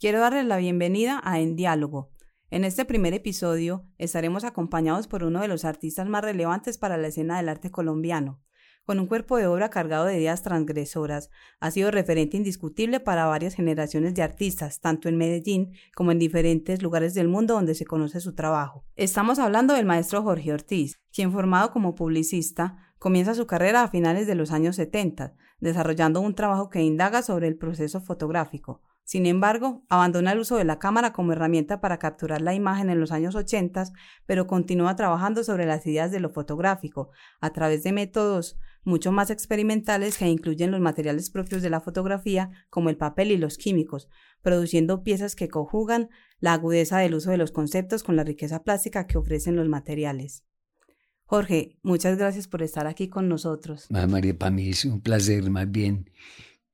Quiero darles la bienvenida a En Diálogo. En este primer episodio estaremos acompañados por uno de los artistas más relevantes para la escena del arte colombiano. Con un cuerpo de obra cargado de ideas transgresoras, ha sido referente indiscutible para varias generaciones de artistas, tanto en Medellín como en diferentes lugares del mundo donde se conoce su trabajo. Estamos hablando del maestro Jorge Ortiz, quien formado como publicista, comienza su carrera a finales de los años 70, desarrollando un trabajo que indaga sobre el proceso fotográfico. Sin embargo, abandona el uso de la cámara como herramienta para capturar la imagen en los años 80, pero continúa trabajando sobre las ideas de lo fotográfico a través de métodos mucho más experimentales que incluyen los materiales propios de la fotografía, como el papel y los químicos, produciendo piezas que conjugan la agudeza del uso de los conceptos con la riqueza plástica que ofrecen los materiales. Jorge, muchas gracias por estar aquí con nosotros. María, para mí es un placer más bien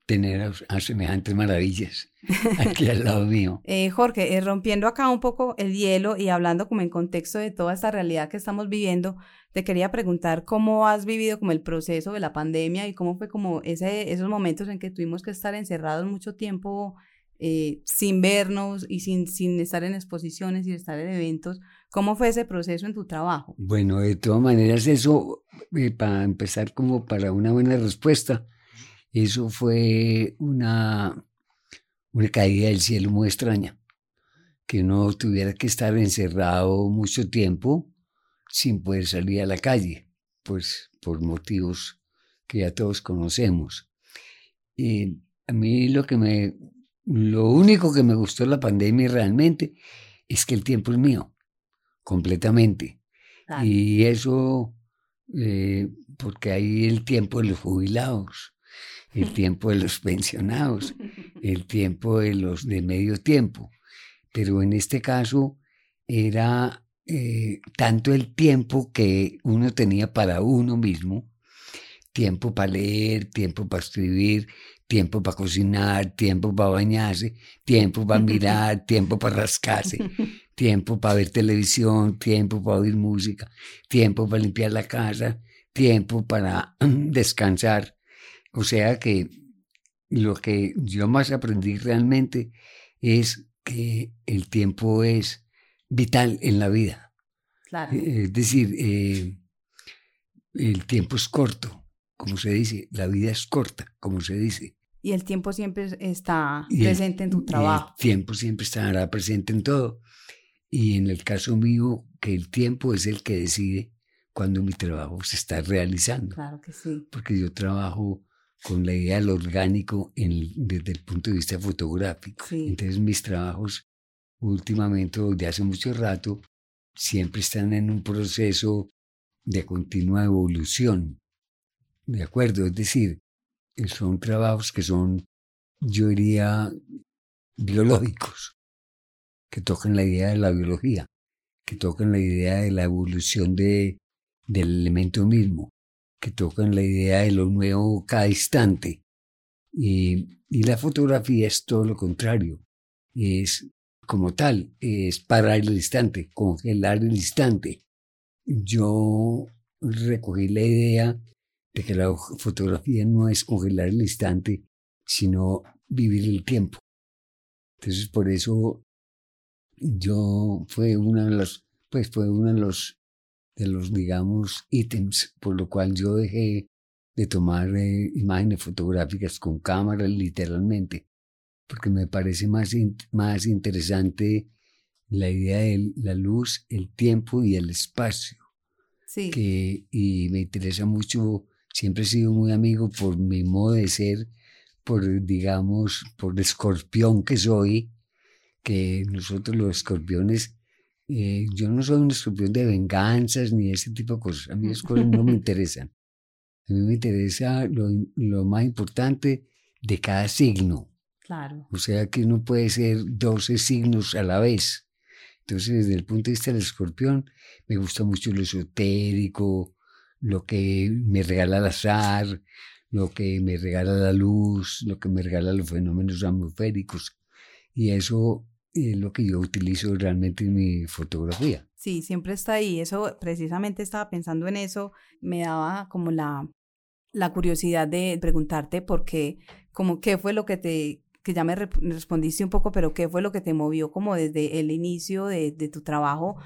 tener a, semejantes maravillas aquí al lado mío. Eh, Jorge, eh, rompiendo acá un poco el hielo y hablando como en contexto de toda esta realidad que estamos viviendo, te quería preguntar cómo has vivido como el proceso de la pandemia y cómo fue como ese, esos momentos en que tuvimos que estar encerrados mucho tiempo eh, sin vernos y sin, sin estar en exposiciones y estar en eventos. ¿Cómo fue ese proceso en tu trabajo? Bueno, de todas maneras, eso, para empezar como para una buena respuesta, eso fue una, una caída del cielo muy extraña, que no tuviera que estar encerrado mucho tiempo sin poder salir a la calle, pues por motivos que ya todos conocemos. Y a mí lo que me, lo único que me gustó de la pandemia realmente es que el tiempo es mío, completamente. Y eso, eh, porque hay el tiempo de los jubilados, el tiempo de los pensionados, el tiempo de los de medio tiempo. Pero en este caso era eh, tanto el tiempo que uno tenía para uno mismo, tiempo para leer, tiempo para escribir, tiempo para cocinar, tiempo para bañarse, tiempo para mirar, tiempo para rascarse, tiempo para ver televisión, tiempo para oír música, tiempo para limpiar la casa, tiempo para descansar. O sea que lo que yo más aprendí realmente es que el tiempo es vital en la vida. Eh, es decir, eh, el tiempo es corto, como se dice, la vida es corta, como se dice. Y el tiempo siempre está presente en tu trabajo. el tiempo siempre estará presente en todo. Y en el caso mío, que el tiempo es el que decide cuando mi trabajo se está realizando. Claro que sí. Porque yo trabajo con la idea del orgánico desde el punto de vista fotográfico. Entonces mis trabajos últimamente, desde hace mucho rato, siempre están en un proceso de continua evolución. ¿De acuerdo? Es decir, son trabajos que son, yo diría, biológicos, que tocan la idea de la biología, que tocan la idea de la evolución de, del elemento mismo que tocan la idea de lo nuevo cada instante. Y, la fotografía es todo lo contrario. Es como tal, es parar el instante, congelar el instante. Yo recogí la idea de que la fotografía no es congelar el instante, sino vivir el tiempo. Entonces, por eso yo fue una de los, pues fue uno de los de los, digamos, ítems, por lo cual yo dejé de tomar eh, imágenes fotográficas con cámara literalmente, porque me parece más, más interesante la idea de la luz, el tiempo y el espacio. Sí. Que, y me interesa mucho, siempre he sido muy amigo por mi modo de ser, por, digamos, por el escorpión que soy, que nosotros los escorpiones eh, yo no soy un escorpión de venganzas ni ese tipo de cosas. A mí las cosas no me interesan. A mí me interesa lo, lo, más importante de cada signo. Claro. O sea que uno puede ser 12 signos a la vez. Entonces, desde el punto de vista del escorpión, me gusta mucho lo esotérico, lo que me regala el azar, lo que me regala la luz, lo que me regala los fenómenos atmosféricos. Y eso lo que yo utilizo realmente en mi fotografía. Sí, siempre está ahí. Eso, precisamente estaba pensando en eso, me daba como la, la curiosidad de preguntarte por qué, como qué fue lo que te que ya me respondiste un poco, pero ¿qué fue lo que te movió como desde el inicio de, de tu trabajo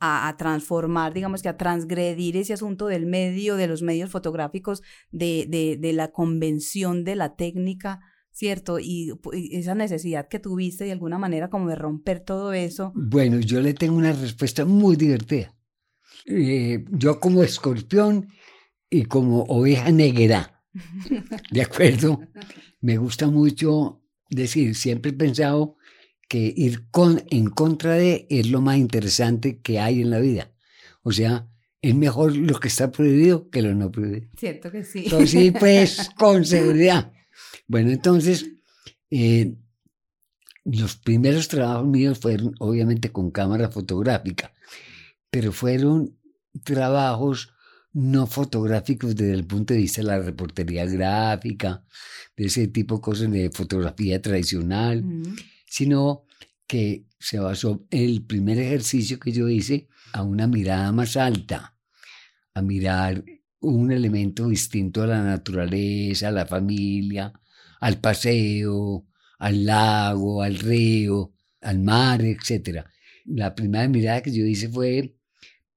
a, transformar, digamos que a transgredir ese asunto del medio, de los medios fotográficos, de, de, de la convención de la técnica, ¿cierto? Y, esa necesidad que tuviste de alguna manera como de romper todo eso. Bueno, yo le tengo una respuesta muy divertida. Eh, yo como escorpión y como oveja negra, ¿de acuerdo? Me gusta mucho decir, siempre he pensado que ir con, en contra de es lo más interesante que hay en la vida. O sea, es mejor lo que está prohibido que lo no prohibido. Cierto que sí. Entonces, sí, pues, con seguridad. Bueno, entonces, eh, los primeros trabajos míos fueron obviamente con cámara fotográfica, pero fueron trabajos no fotográficos desde el punto de vista de la reportería gráfica, de ese tipo de cosas de fotografía tradicional sino que se basó el primer ejercicio que yo hice a una mirada más alta, a mirar un elemento distinto a la naturaleza, a la familia, al paseo, al lago, al río, al mar, etc. La primera mirada que yo hice fue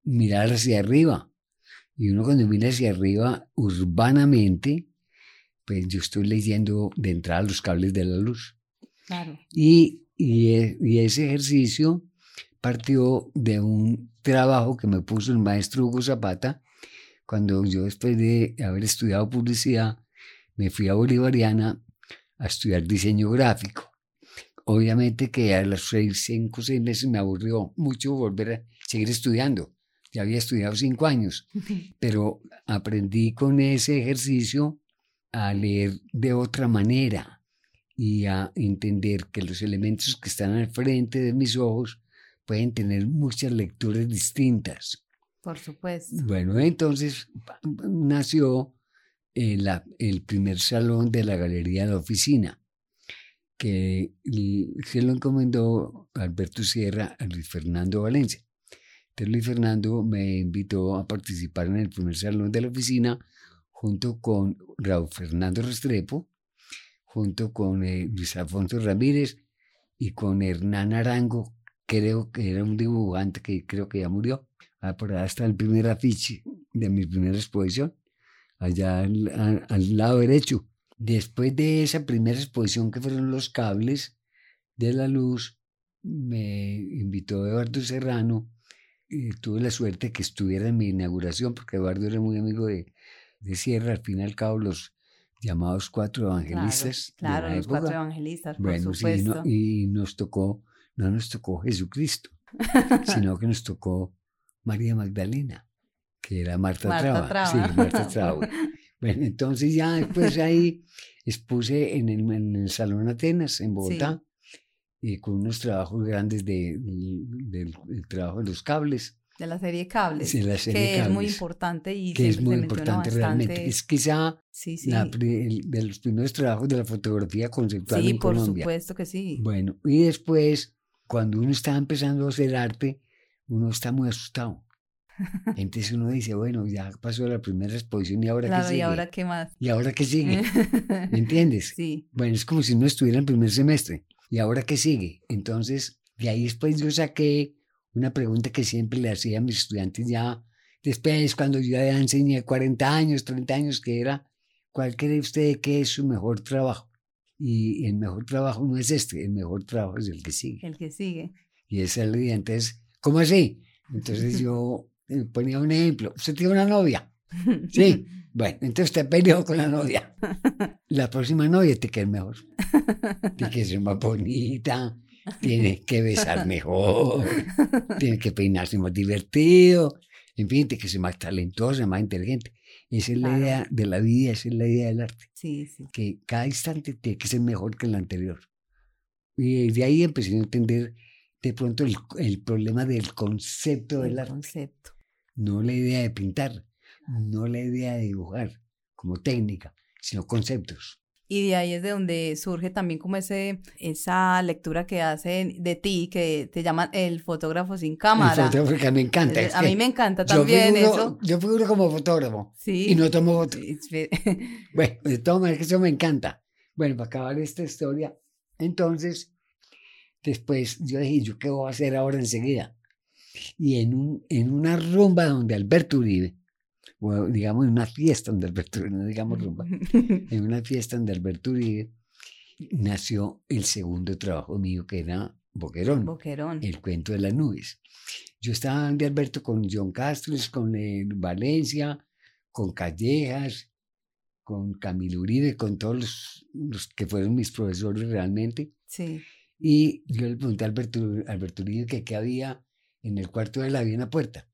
mirar hacia arriba. Y uno cuando mira hacia arriba urbanamente, pues yo estoy leyendo de entrada los cables de la luz. Y, e, y, ese ejercicio partió de un trabajo que me puso el maestro Hugo Zapata cuando yo después de haber estudiado publicidad me fui a Bolivariana a estudiar diseño gráfico. Obviamente que a los seis, cinco, seis meses me aburrió mucho volver a seguir estudiando. Ya había estudiado cinco años, pero aprendí con ese ejercicio a leer de otra manera, y a entender que los elementos que están al frente de mis ojos pueden tener muchas lecturas distintas. Por supuesto. Bueno, entonces nació el, eh, el primer salón de la Galería de la Oficina, que se lo encomendó Alberto Sierra a Luis Fernando Valencia. Entonces Luis Fernando me invitó a participar en el primer salón de la oficina junto con Raúl Fernando Restrepo, junto con eh, Luis Alfonso Ramírez y con Hernán Arango, creo que era un dibujante que creo que ya murió. Ah, ahí está el primer afiche de mi primera exposición, allá al, lado derecho. Después de esa primera exposición que fueron los cables de la luz, me invitó Eduardo Serrano y tuve la suerte que estuviera en mi inauguración, porque Eduardo era muy amigo de, de Sierra, al fin y al cabo los, llamados cuatro evangelistas. Claro, los cuatro evangelistas, por supuesto. y nos tocó, no nos tocó Jesucristo, sino que nos tocó María Magdalena, que era Marta, Traba. Sí, Marta Traba. bueno, entonces ya después ahí expuse en el, en el Salón Atenas, en Bogotá, y con unos trabajos grandes de, del trabajo de los cables de la serie Cables, que es muy importante y que es muy importante realmente. Es quizá de los primeros trabajos de la fotografía conceptual en Colombia. Sí, por supuesto que sí. Bueno, y después, cuando uno está empezando a hacer arte, uno está muy asustado. Entonces uno dice, bueno, ya pasó la primera exposición y ahora qué sigue. ¿y ahora qué más? ¿Y ahora qué sigue? ¿Me entiendes? Sí. Bueno, es como si no estuviera en primer semestre. ¿Y ahora qué sigue? Entonces, de ahí después yo saqué una pregunta que siempre le hacía a mis estudiantes ya después, cuando yo ya enseñé 40 años, 30 años, que era, ¿cuál cree usted que es su mejor trabajo? Y el mejor trabajo no es este, el mejor trabajo es el que sigue. El que sigue. Y esa es la idea. Entonces, ¿cómo así? Entonces yo eh, ponía un ejemplo. Usted tiene una novia. Sí. Bueno, entonces te peleó con la novia. La próxima novia te queda mejor. Tiene que ser más bonita, tiene que besar mejor, tiene que peinarse más divertido, en fin, tiene que ser más talentosa, más inteligente. Esa es la idea de la vida, esa es la idea del arte. Sí, sí. Que cada instante tiene que ser mejor que el anterior. Y de ahí empecé a entender de pronto el, el problema del concepto del arte. Concepto. No la idea de pintar, no la idea de dibujar como técnica, sino conceptos. Y de ahí es de donde surge también como ese, esa lectura que hacen de ti, que te llaman el fotógrafo sin cámara. El fotógrafo que me encanta. a mí me encanta también eso. Yo figuro como fotógrafo. Sí. Y no tomo fotos. bueno, de todas maneras, eso me encanta. Bueno, para acabar esta historia, Entonces, después yo dije, ¿yo qué voy a hacer ahora enseguida? Y en, un, en una rumba donde Alberto Uribe, o digamos en una fiesta donde Alberto Uribe, no digamos rumba, en una fiesta donde Alberto Uribe, nació el segundo trabajo mío que era Boquerón, Boquerón. el cuento de las nubes. Yo estaba de Alberto con John Castro, con eh, Valencia, con Callejas, con Camilo Uribe, con todos los, los, que fueron mis profesores realmente. Sí. Y yo le pregunté a Alberto, Alberto Uribe que qué había en el cuarto de la había una puerta.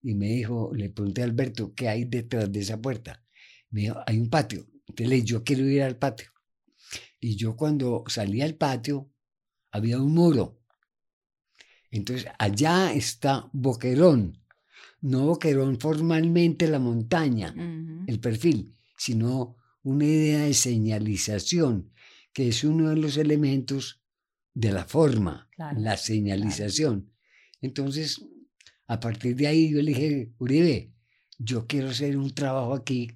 Y me dijo, le pregunté a Alberto, ¿qué hay detrás de esa puerta? Me dijo, hay un patio. Entonces le dije, yo quiero ir al patio. Y yo cuando salí al patio, había un muro. Entonces, allá está Boquerón. No Boquerón formalmente la montaña, el perfil, sino una idea de señalización, que es uno de los elementos de la forma, Claro, la señalización. Entonces, a partir de ahí yo le dije, Uribe, yo quiero hacer un trabajo aquí,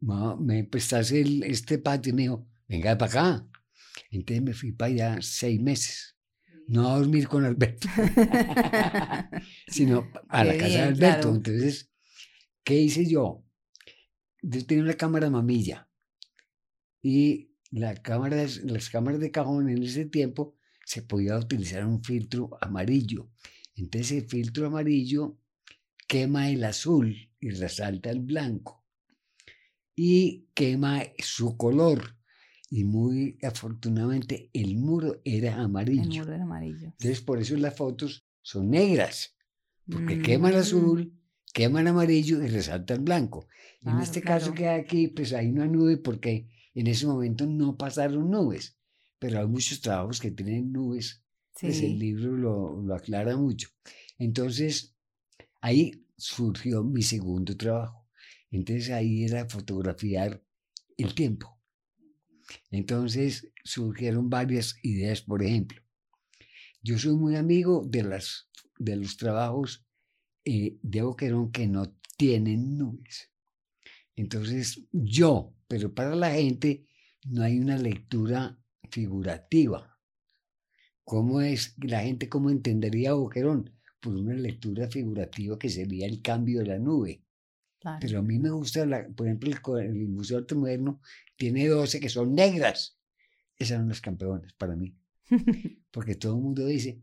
me prestas el, este patio y me dijo, venga para acá. Entonces me fui para allá seis meses, no a dormir con Alberto, sino a la Qué casa de Alberto. claro. Entonces, ¿qué hice yo? Yo tenía una cámara mamilla y la cámara, de- las cámaras de cajón en ese tiempo se podía utilizar un filtro amarillo. Entonces el filtro amarillo quema el azul y resalta el blanco y quema su color. Y muy afortunadamente el muro era El amarillo. muro era amarillo. Entonces por eso las fotos son negras, porque quema el Mm. azul, quema el amarillo y resalta el blanco. en Claro, este caso que hay aquí, pues hay una nube porque en ese momento no pasaron nubes, pero hay muchos trabajos que tienen nubes, pues el Sí. libro lo, lo aclara mucho. Entonces, ahí surgió mi segundo trabajo. Entonces ahí era fotografiar el tiempo. Entonces surgieron varias ideas, por ejemplo. Yo soy muy amigo de, las, de los trabajos eh, de Boquerón que no tienen nubes. Entonces yo, pero para la gente no hay una lectura figurativa. ¿Cómo es la gente, cómo entendería a Boquerón? Por una lectura figurativa que sería el cambio de la nube. claro. Pero a mí me gusta, la- por ejemplo, el, Museo Arte Moderno tiene 12 que son negras. Esas son las campeonas para mí. Porque todo el mundo dice,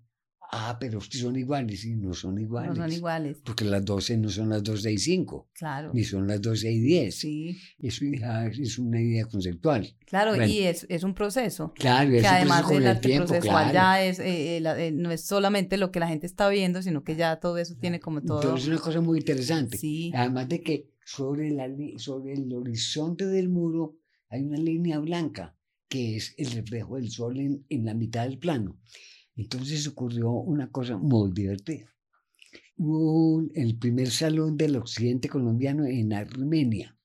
ah, pero es que son iguales. Y no son no iguales. son iguales. Porque las 12 no son las 12 y 5, Claro. ni son las 12 y 10. Sí. Eso ya es una idea conceptual. Claro, Bueno. y es, es un proceso. Claro, Que pues, además con el el arte tiempo, procesual claro. ya es, eh, eh, la- eh, no es solamente lo que la gente está viendo, sino que ya todo eso tiene como todo. Entonces es una cosa muy interesante. Sí, Además de que sobre, la, sobre el horizonte del muro hay una línea blanca que es el reflejo del sol en, en la mitad del plano. Entonces ocurrió una cosa muy divertida. Hubo el primer salón del occidente colombiano en Armenia.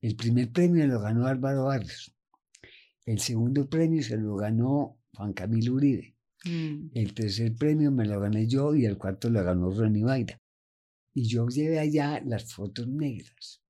El primer premio lo ganó Álvaro Barrios. El segundo premio se lo ganó Juan Camilo Uribe. Mm, El tercer premio me lo gané yo y el cuarto lo ganó Ronnie Vaira. Y yo llevé allá las fotos negras.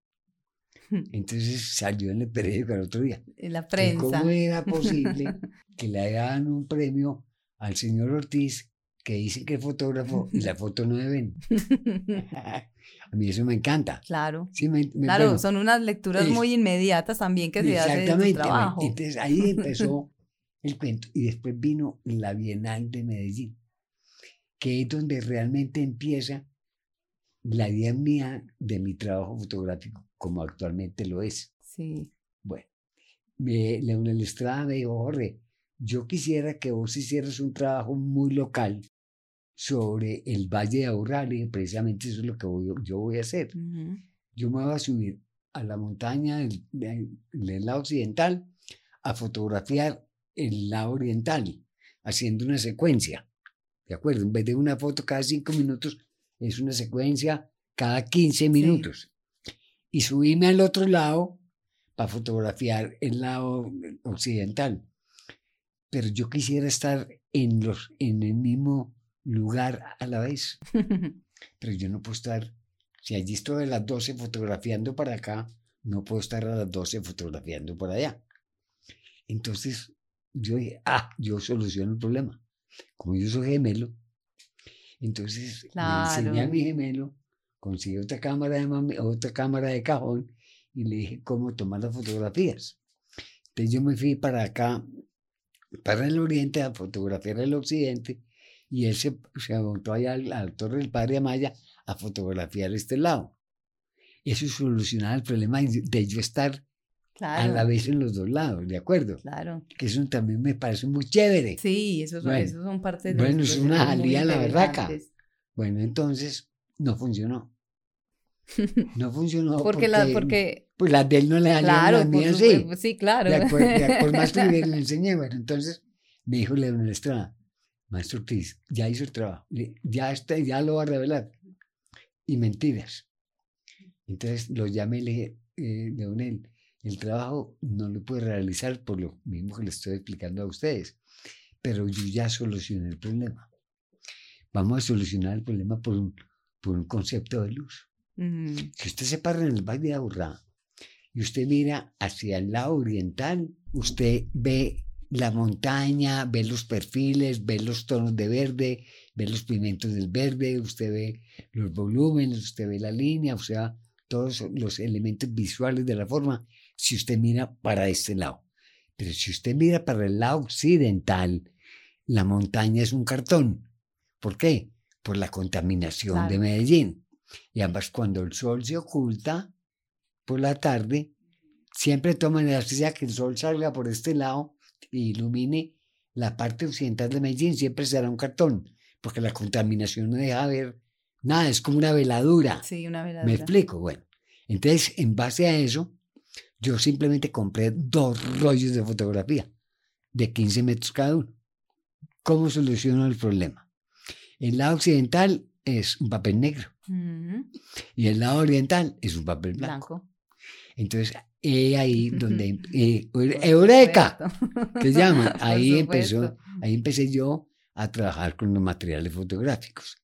Entonces salió en el periódico el otro día. en la prensa. ¿Cómo era posible que le hagan un premio al señor Ortiz que dice que es fotógrafo y la foto no ven? A mí eso me encanta. claro. Sí, me- me- Claro, bueno, son unas lecturas es- muy inmediatas también que se hace de tu Exactamente. bueno, trabajo. Entonces ahí empezó el cuento. Y después vino la Bienal de Medellín, que es donde realmente empieza la idea mía de mi trabajo fotográfico, como actualmente lo es. Sí. Bueno, me, Leonel Estrada me dijo, Jorge, yo quisiera que vos hicieras un trabajo muy local sobre el Valle de Aurrá. Le dije, precisamente eso es lo que voy- yo voy a hacer Ujú. yo me voy a subir a la montaña del, del- del lado occidental a fotografiar el lado oriental, haciendo una secuencia. ¿De acuerdo? En vez de una foto cada cinco minutos, es una secuencia cada 15 minutos. Y subirme al otro lado para fotografiar el lado occidental. Pero yo quisiera estar en, los, en el mismo lugar a la vez pero yo no puedo estar, si allí estoy a las 12 fotografiando para acá, no puedo estar a las 12 fotografiando por allá. Entonces yo dije, ah, yo soluciono el problema. Como yo soy gemelo, entonces le enseñé a mi gemelo, conseguí otra cámara de otra cámara de cajón y le dije cómo tomar las fotografías. Entonces yo me fui para acá, para el oriente, a fotografiar el occidente, y él se, se montó allá al, al Torre del Padre Amaya a fotografiar este lado. Eso solucionaba el problema de yo estar a la vez en los dos lados, ¿de acuerdo? Claro. Que eso también me parece muy chévere. Sí, eso son, bueno, son partes de Bueno, es una salida la verdad. Bueno, entonces no funcionó. No funcionó porque, la, porque pues las de él no le salieron claro, las mías sí. Sí, claro. De acuerdo, por más que le, enseñé, bueno, entonces me dijo León Estrada, maestro Ortiz, ya hizo el trabajo, ya, está, ya lo va a revelar. Y mentiras. Entonces lo llamé y le dije, eh, Leonel, el trabajo no lo puede realizar por lo mismo que le estoy explicando a ustedes, pero yo ya solucioné el problema. Vamos a solucionar el problema por un, por un concepto de luz. Si usted se para en el Valle de Aburrá y usted mira hacia el lado oriental, usted ve la montaña, ve los perfiles, ve los tonos de verde, ve los pimientos del verde, usted ve los volúmenes, usted ve la línea, o sea, todos los elementos visuales de la forma, si usted mira para este lado. Pero si usted mira para el lado occidental, la montaña es un cartón. ¿Por qué? Por la contaminación de Medellín. Y además cuando el sol se oculta por la tarde, siempre toman la necesidad que el sol salga por este lado e ilumine la parte occidental de Medellín, siempre será un cartón, porque la contaminación no deja ver nada, es como una veladura. Sí, una veladura. Me explico, bueno. Entonces, en base a eso, yo simplemente compré dos rollos de fotografía de 15 metros cada uno. ¿Cómo soluciono el problema? El lado occidental es un papel negro y el lado oriental es un papel blanco. Entonces, ahí donde... Eh, ¡Eureka! ¿Qué llama? Ahí, empezó, ahí empecé yo a trabajar con los materiales fotográficos.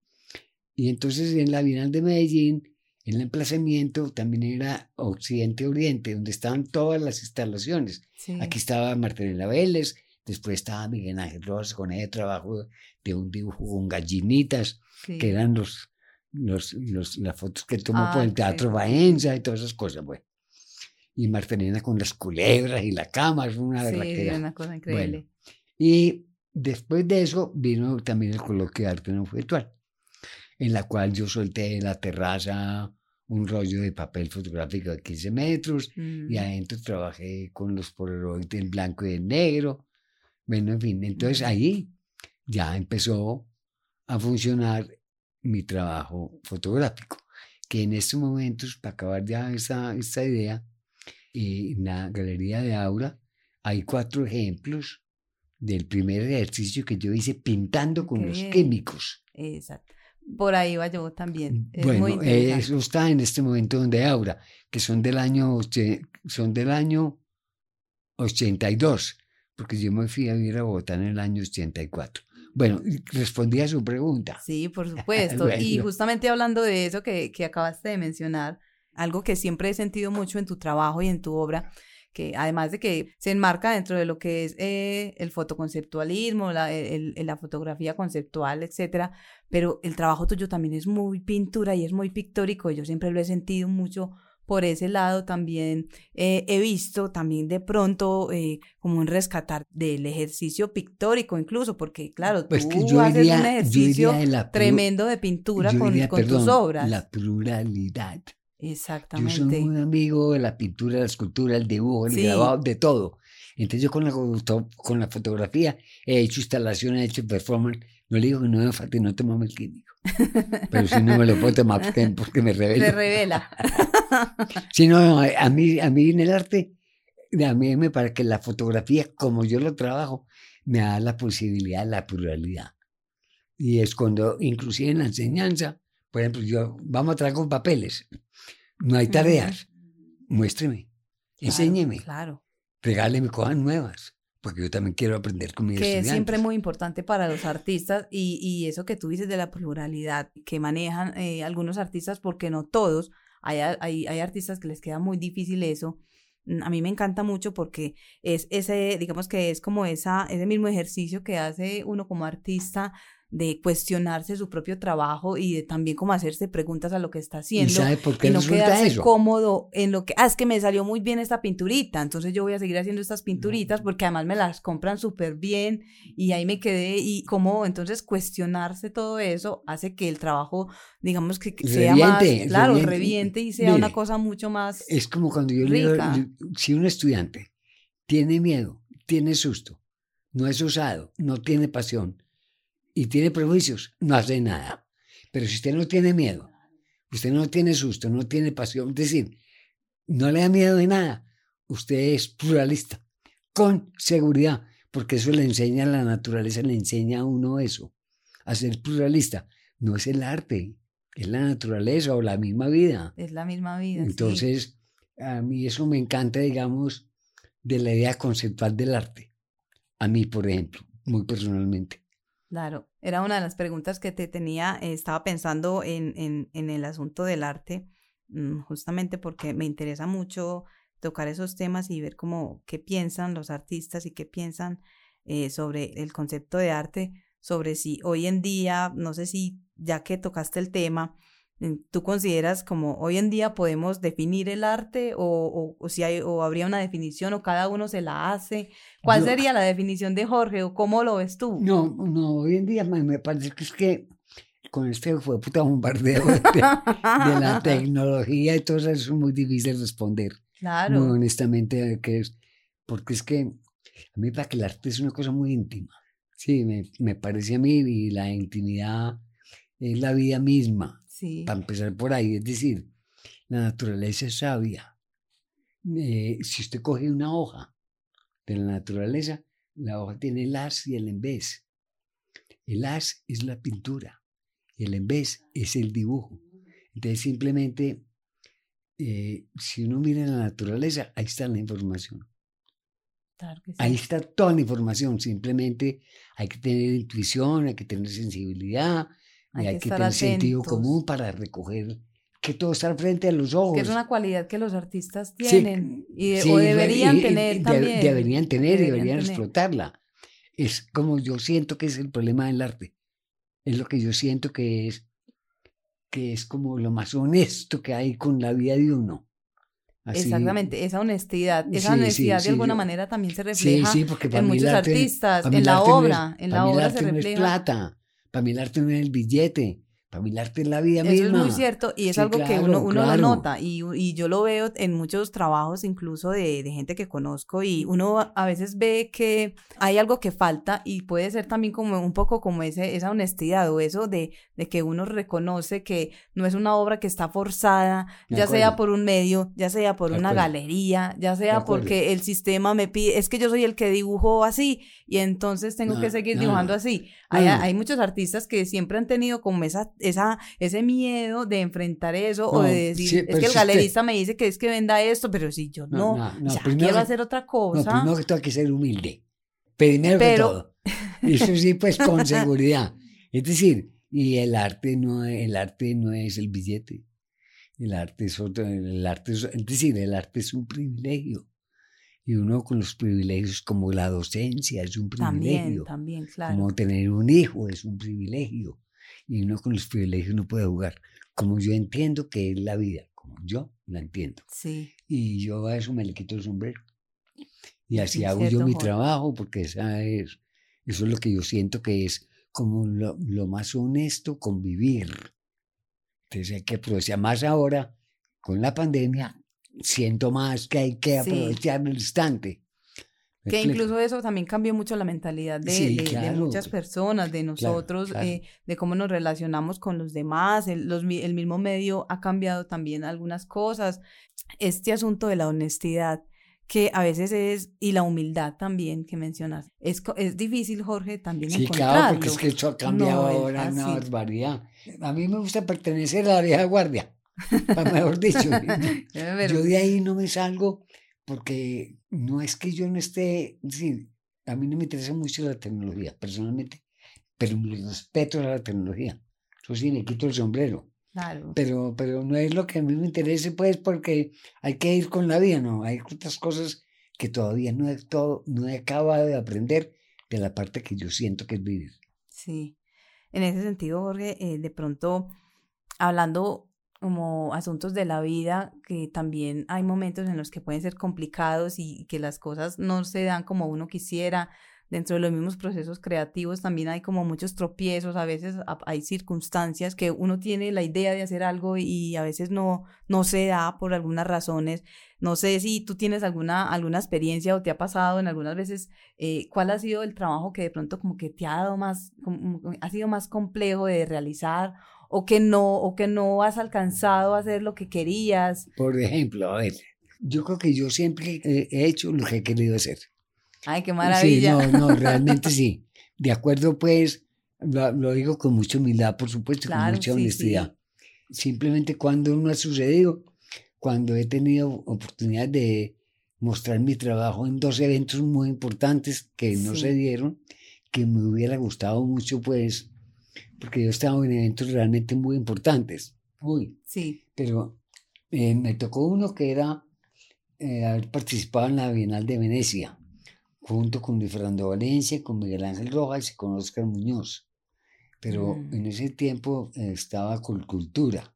Y entonces en la Bienal de Medellín el emplazamiento también era Occidente-Oriente, donde estaban todas las instalaciones. Aquí estaba Martinela Vélez, después estaba Miguel Ángel Rojas con ese trabajo de un dibujo con gallinitas, que eran los, los, los, las fotos que tomó por el ah, Teatro Baenza y todas esas cosas. Bueno. Y Martelena con las culebras y la cama, es una sí, una cosa increíble. y después de eso vino también el coloquio de arte no virtual en la cual yo solté en la terraza un rollo de papel fotográfico de 15 metros y mm. adentro trabajé con los polaroides en blanco y en negro. Bueno, en fin, entonces ahí ya empezó a funcionar mi trabajo fotográfico, que en estos momentos, para acabar ya esta, esta idea, en la galería de Aura hay cuatro ejemplos del primer ejercicio que yo hice pintando con los químicos. Exacto. Por ahí va yo también. bueno, eso está en este momento donde Aura, que son del año, son del año 82, porque yo me fui a vivir a Bogotá en el año 84. Bueno, respondí a su pregunta. Sí, por supuesto. Y justamente hablando de eso que, que acabaste de mencionar, algo que siempre he sentido mucho en tu trabajo y en tu obra, que además de que se enmarca dentro de lo que es eh, el fotoconceptualismo, la, la fotografía conceptual, etcétera, pero el trabajo tuyo también es muy pintura y es muy pictórico, yo siempre lo he sentido mucho por ese lado también eh, he visto también de pronto eh, como un rescatar del ejercicio pictórico incluso, porque claro, pues tú haces un ejercicio tremendo de pintura con, con tus obras. La pluralidad. Exactamente. Yo soy muy amigo de la pintura, la escultura, el dibujo, el grabado, de todo. Entonces yo con la, con la fotografía he hecho instalaciones, he hecho performance. No le digo que no me falte, no tomame el químico. Pero si no me lo puedo tomar porque me revela. Se revela. si no, a mí, a mí en el arte, a mí me parece que la fotografía, como yo lo trabajo, me da la posibilidad de la pluralidad. Y es cuando, inclusive en la enseñanza, por ejemplo, yo, vamos a traer con papeles. No hay tareas. Muéstreme. enséñeme. Claro. Regáleme cosas nuevas. Porque yo también quiero aprender con mis que estudiantes. es siempre muy importante para los artistas y, y, eso que tú dices de la pluralidad que manejan eh, algunos artistas, porque no todos. Hay, hay, hay artistas que les queda muy difícil eso mm, a mí me encanta mucho porque es ese, digamos que es como esa, ese mismo ejercicio que hace uno como artista de cuestionarse su propio trabajo y de también como hacerse preguntas a lo que está haciendo. ¿Y sabe por qué y no quedarse eso? cómodo en lo que, ah, es que me salió muy bien esta pinturita, entonces yo voy a seguir haciendo estas pinturitas porque además me las compran súper bien y ahí me quedé y como entonces cuestionarse todo eso hace que el trabajo, digamos que sea más, claro, reviente. reviente y sea una cosa mucho más... Es como cuando yo le digo, rica. si un estudiante tiene miedo, tiene susto, no es osado, no tiene pasión y tiene prejuicios, no hace nada. Pero si usted no tiene miedo, usted no tiene susto, no tiene pasión, es decir, no le da miedo de nada, usted es pluralista, con seguridad, porque eso le enseña la naturaleza, le enseña a uno eso, a ser pluralista. No es el arte, es la naturaleza o la misma vida. Es la misma vida. sí. Entonces, a mí eso me encanta, digamos, de la idea conceptual del arte. A mí, por ejemplo, muy personalmente. Claro, era una de las preguntas que te tenía, eh, estaba pensando en, en, el asunto del arte, mm, justamente porque me interesa mucho tocar esos temas y ver cómo qué piensan los artistas y qué piensan eh, sobre el concepto de arte, sobre si hoy en día, no sé si ya que tocaste el tema, ¿tú consideras como hoy en día podemos definir el arte o, o, o si hay, o habría una definición o cada uno se la hace? ¿Cuál Yo- sería la definición de Jorge o cómo lo ves tú? No, no, hoy en día me, parece que es que con este fue puta bombardeo de, de la tecnología y todo eso es muy difícil responder. Claro. Muy honestamente, que es, porque es que a mí para que el arte es una cosa muy íntima. Sí, me, me parece a mí y la intimidad es la vida misma. Sí. para empezar por ahí, es decir, la naturaleza es sabia. Eh, si usted coge una hoja de la naturaleza, la hoja tiene el haz y el embés. El haz es la pintura, el embés es el dibujo. Entonces, simplemente, eh, si uno mira la naturaleza, ahí está la información. Claro sí. Ahí está toda la información. Simplemente hay que tener intuición, hay que tener sensibilidad, y hay, que, estar tener sentido atentos, común para recoger que todo está al frente de los ojos. Que es una cualidad que los artistas Sí, tienen y de- sí, o deberían y- y tener de- también. Deberían tener y Deberían deberían tener. explotarla. Es como yo siento que es el problema del arte. Es lo que yo siento que es que es como lo más honesto que hay con la vida de uno. Así- Exactamente, esa honestidad, esa Sí, sí, honestidad de sí, alguna yo- manera también se Sí, refleja sí, en muchos artistas, en la obra, en la obra se no es refleja. plata. Para no es el billete. Para mí el arte es la vida Eso misma. es muy cierto y es Sí, algo que uno, uno claro. lo nota y, y yo lo veo en muchos trabajos incluso de, de gente que conozco y uno a- veces ve que hay algo que falta y puede ser también como un poco como ese, esa honestidad o eso de, de que uno reconoce que no es una obra que está forzada, ya sea por un medio, ya sea por una acuerdo. galería, ya sea porque el sistema me pide, es que yo soy el que dibujo así y entonces tengo No, que seguir no, dibujando no. así. Hay, no. hay muchos artistas que siempre han tenido como esa, esa, ese miedo de enfrentar eso o de decir, sí, es que el usted- galerista me dice que es que venda esto, pero si yo no, No, no, ya primero quiero que- hacer otra cosa. primero que todo hay que ser humilde. Primero que Pero- todo. Eso sí, pues con seguridad. Es decir, y el arte no, el arte no es el billete. El arte es otro, el arte es, es decir, el arte es un privilegio. Y uno con los privilegios como la docencia es un también, privilegio. también, claro. Como tener un hijo es un privilegio. Y uno con los privilegios no puede jugar. Como yo entiendo que es la vida, como yo la entiendo. Sí, Y yo a eso me le quito el sombrero. Y así Sí, hago yo mi Jorge. trabajo, porque esa es, eso es lo que yo siento que es como lo, lo más honesto convivir. Entonces hay que aprovechar más ahora con la pandemia. Siento más que hay que Sí. aprovechar el instante. ¿Me que explico? incluso eso también cambió mucho la mentalidad de, Sí, de- de claro. muchas personas, de nosotros, claro. eh, de cómo nos relacionamos con los demás. El, los el mismo medio ha cambiado también algunas cosas. Este asunto de la honestidad que a veces es, y la humildad también que mencionas, es, es difícil, Jorge, también Sí, encontrarlo. claro, porque es que esto ha cambiado No es ahora una fácil. barbaridad. A mí me gusta pertenecer a la vieja guardia, mejor dicho. Yo de ahí no me salgo porque no es que yo no esté, es decir, a mí no me interesa mucho la tecnología, personalmente, pero me respeto a la tecnología. Eso sí, me quito el sombrero. Claro. Pero, pero no es lo que a mí me interese, pues, porque hay que ir con la vida, ¿no? Hay otras cosas que todavía no he, todo, no he acabado de aprender de la parte que yo siento que es vivir. Sí. En ese sentido, Jorge, eh, de pronto, hablando como asuntos de la vida, que también hay momentos en los que pueden ser complicados y que las cosas no se dan como uno quisiera, dentro de los mismos procesos creativos también hay como muchos tropiezos, a veces hay circunstancias que uno tiene la idea de hacer algo y a veces no, no se da por algunas razones. No sé si tú tienes alguna, alguna experiencia o te ha pasado en algunas veces, eh, cuál ha sido el trabajo que de pronto como que te ha dado más, ha sido más complejo de realizar o que no, o que no has alcanzado a hacer lo que querías. Por ejemplo, a ver, yo creo que yo siempre he hecho lo que he querido hacer. Ay, qué maravilla. Sí, no, no, realmente sí. De acuerdo, pues, lo, digo con mucha humildad, por supuesto, con mucha honestidad. Simplemente cuando no ha sucedido, cuando he tenido oportunidad de mostrar mi trabajo en dos eventos muy importantes que no se dieron, que me hubiera gustado mucho, pues, porque yo estaba en eventos realmente muy importantes, muy. Sí. Pero eh, me tocó uno que era eh, haber participado en la Bienal de Venecia junto con Fernando Valencia, con Miguel Ángel Rojas y con Oscar Muñoz. Pero mm. en ese tiempo estaba Colcultura.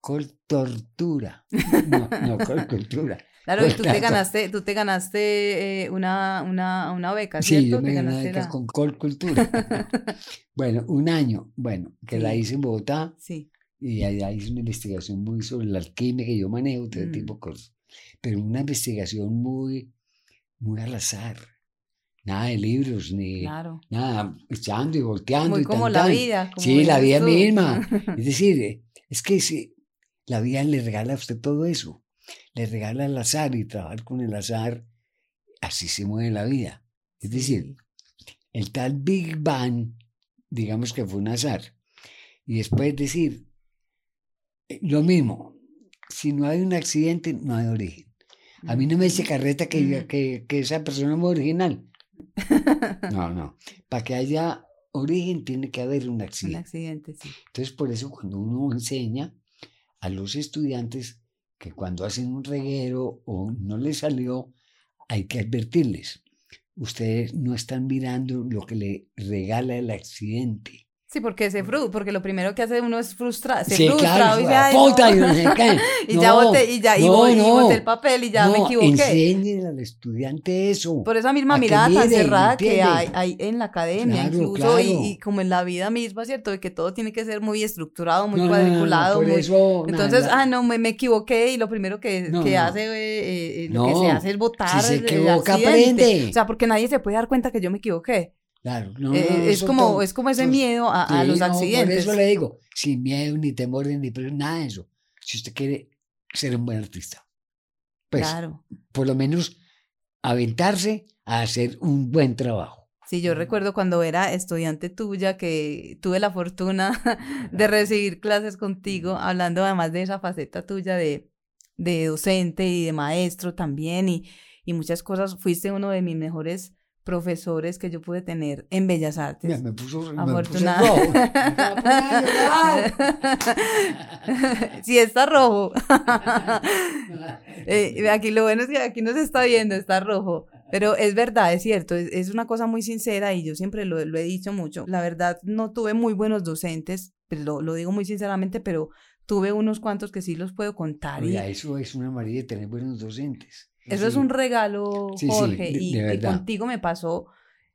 Coltortura. No, no, Colcultura. Claro, y tú te ganaste, tú te ganaste eh, una, una, una, beca, ¿cierto? Sí, yo me gané una beca con Colcultura. bueno, un año, bueno, que la hice en Bogotá. Sí. Y allá hice una investigación muy sobre la alquimia que yo manejo, todo mm. tipo de cosas. Pero una investigación muy muy al azar. Nada de libros, ni nada, echando y volteando. Muy y como la vida. sí, la vida misma. Es decir, es que si la vida le regala a usted todo eso. Le regala el azar y trabajar con el azar, así se mueve la vida. Es decir, el tal Big Bang, digamos que fue un azar. Y después decir, eh, lo mismo, si no hay un accidente, no hay origen. A mí no me dice carreta que, que, que esa persona es original. No, no. Para que haya origen tiene que haber un accidente. Un accidente, sí. Entonces, por eso cuando uno enseña a los estudiantes que cuando hacen un reguero o no les salió, hay que advertirles. Ustedes no están mirando lo que le regala el accidente. Sí, porque se frustra, porque lo primero que hace uno es frustrar, se sí, frustra claro, y ya, puta, y, no sé ya boté, y ya, y, voy, y boté el papel y ya me equivoqué. Enseñen al estudiante eso. Por esa misma mirada tan cerrada que hay, hay, en la academia, incluso, y, y, como en la vida misma, ¿cierto? De que todo tiene que ser muy estructurado, muy cuadriculado. muy... Eso, Entonces, ah, no, me, me, equivoqué y lo primero que, que hace, eh, eh, lo que se hace es votar. Si se equivoca, aprende. O sea, porque nadie se puede dar cuenta que yo me equivoqué. Claro, eh, es, como, es como ese miedo a, los accidentes. Por eso le digo, sin miedo, ni temor, ni nada de eso. Si usted quiere ser un buen artista, pues claro. por lo menos aventarse a hacer un buen trabajo. Sí, yo recuerdo cuando era estudiante tuya que tuve la fortuna de recibir clases contigo, hablando además de esa faceta tuya de, de docente y de maestro también y, y muchas cosas. Fuiste uno de mis mejores profesores que yo pude tener en Bellas Artes. me puso, Afortunadamente. sí, está rojo. eh, aquí lo bueno es que aquí no se está viendo, está rojo. Pero es verdad, es cierto, es, una cosa muy sincera y yo siempre lo, he dicho mucho. La verdad, no tuve muy buenos docentes, pero lo, lo digo muy sinceramente, pero tuve unos cuantos que sí los puedo contar. Oiga, eso es una maravilla tener buenos docentes. Eso es un regalo, Jorge, y, contigo me pasó,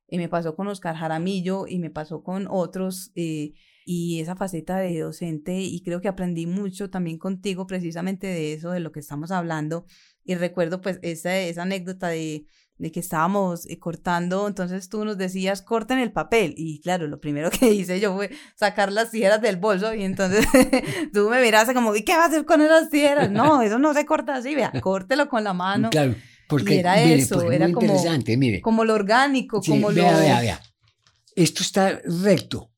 y me pasó con Oscar Jaramillo y me pasó con otros, eh, y esa faceta de docente, y creo que aprendí mucho también contigo precisamente de eso, de lo que estamos hablando, y recuerdo pues esa, esa anécdota de de que estábamos eh, cortando, entonces tú nos decías, corten el papel. Y claro, lo primero que hice yo fue sacar las tijeras del bolso y entonces tú me miraste como, ¿y qué vas a hacer con esas tijeras? No, eso no se corta así, vea, córtelo con la mano. Claro, porque era eso, era como, mire. como lo orgánico, como vea, lo... Vea, vea, Esto está recto,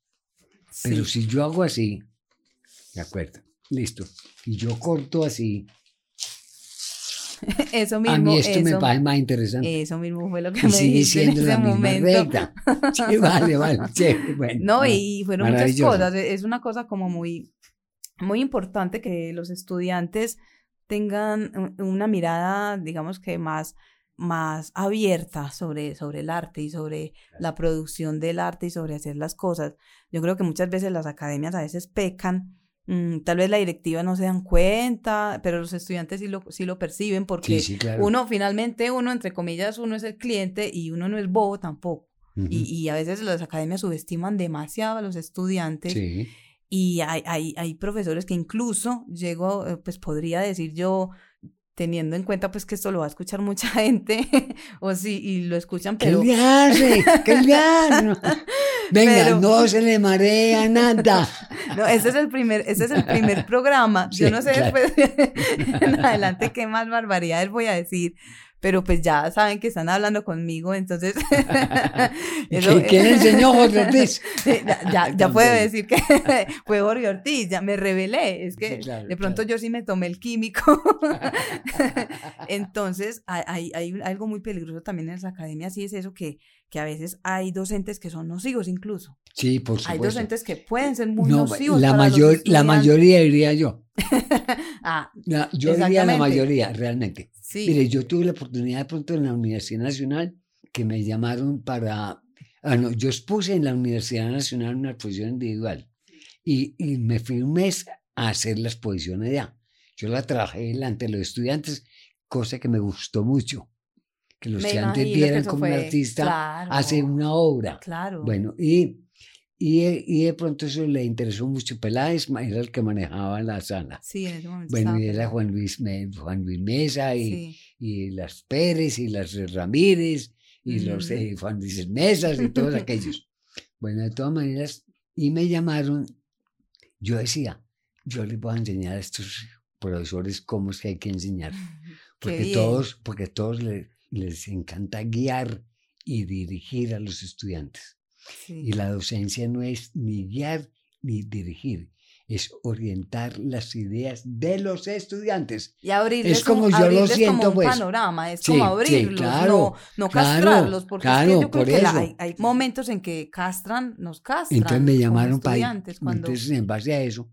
pero si yo hago así, de acuerdo, listo, y yo corto así, eso mismo. A mí esto eso, me parece más interesante. Eso mismo fue lo que me dijiste en ese momento. Recta. Sí, vale, vale. Sí, bueno, no, y fueron muchas cosas. Es una cosa como muy, muy importante que los estudiantes tengan una mirada, digamos que más más abierta sobre, sobre el arte y sobre la producción del arte y sobre hacer las cosas. Yo creo que muchas veces las academias a veces pecan, mm, tal vez la directiva no se dan cuenta, pero los estudiantes sí lo, sí lo perciben porque uno finalmente, uno entre comillas, uno es el cliente y uno no es bobo tampoco. y, y, a veces las academias subestiman demasiado a los estudiantes. Y hay, hay, hay profesores que incluso llego, eh, pues podría decir yo, teniendo en cuenta pues que esto lo va a escuchar mucha gente, o sí, y lo escuchan, pero... ¿Qué le hace? ¿Qué le hace? Venga, no se le marea nada. No, ese es el primer, ese es el primer programa. Yo no sé después en adelante qué más barbaridades voy a decir, pero pues ya saben que están hablando conmigo, entonces... ¿Quién enseñó Jorge Ortiz? ya, ya, puedo decir que fue Jorge Ortiz, ya me revelé, es que de pronto yo sí me tomé el químico. entonces hay, hay, algo muy peligroso también en las academias y es eso que, que a veces hay docentes que son nocivos incluso. Sí, por supuesto. Hay docentes que pueden ser muy nocivos. La, mayor, la mayoría diría yo. ah, yo diría la mayoría, realmente. Mire, yo tuve la oportunidad de pronto en la Universidad Nacional que me llamaron para... Ah, no, yo expuse en la Universidad Nacional una exposición individual y, y me fui un mes a hacer la exposición allá. Yo la trabajé delante de los estudiantes, cosa que me gustó mucho. Que los estudiantes vieran como un artista hace una obra. Claro. Bueno, y y, y, de pronto eso le interesó mucho. Peláez era el que manejaba la sala. Sí, en ese momento. Bueno, y era Juan Luis, Juan Luis Mesa y, y las Pérez y las Ramírez y los eh, Juan Luis Mesas y todos aquellos. Bueno, de todas maneras, y me llamaron. Yo decía, yo les voy a enseñar a estos profesores cómo es que hay que enseñar. Porque todos, porque todos les encanta guiar y dirigir a los estudiantes. Y la docencia no es ni guiar ni dirigir, es orientar las ideas de los estudiantes. Y abrirles, es como, yo lo siento, como un pues. panorama, es como abrirlos, no, no castrarlos, porque claro, yo creo que hay, hay, momentos en que castran, nos castran. Entonces me llamaron para Entonces, en base a eso,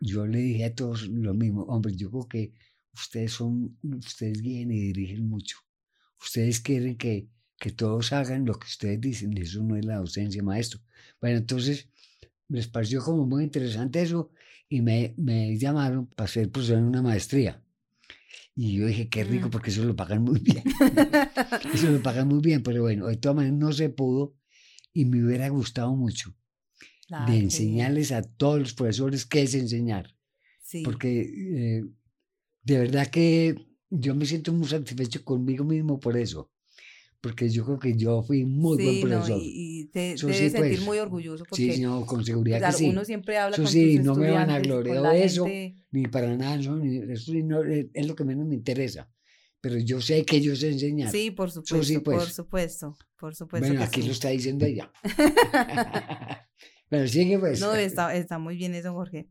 yo le dije a todos lo mismo, hombre, yo creo que ustedes son, ustedes guían y dirigen mucho. Ustedes quieren que que todos hagan lo que ustedes dicen, eso no es la docencia, maestro. Bueno, entonces les pareció como muy interesante eso y me, me llamaron para ser profesor en una maestría. Y yo dije, qué rico, mm. porque eso lo pagan muy bien. eso lo pagan muy bien, pero bueno, de todas maneras no se pudo y me hubiera gustado mucho de enseñarles a todos los profesores qué es enseñar. Sí. Porque eh, de verdad que yo me siento muy satisfecho conmigo mismo por eso porque yo creo que yo fui muy buen profesor. No, y, y te debes sentir pues, muy orgulloso porque sí, no, con seguridad pues, que sí. Uno siempre habla con sí, no me van a gloriar eso, ni para nada, eso, no, es lo que menos me interesa. Pero yo sé que ellos enseñan. Sí, por supuesto, sí, pues. por supuesto, por supuesto. Bueno, aquí lo está diciendo ella. Pero sigue pues. No, está, está muy bien eso, Jorge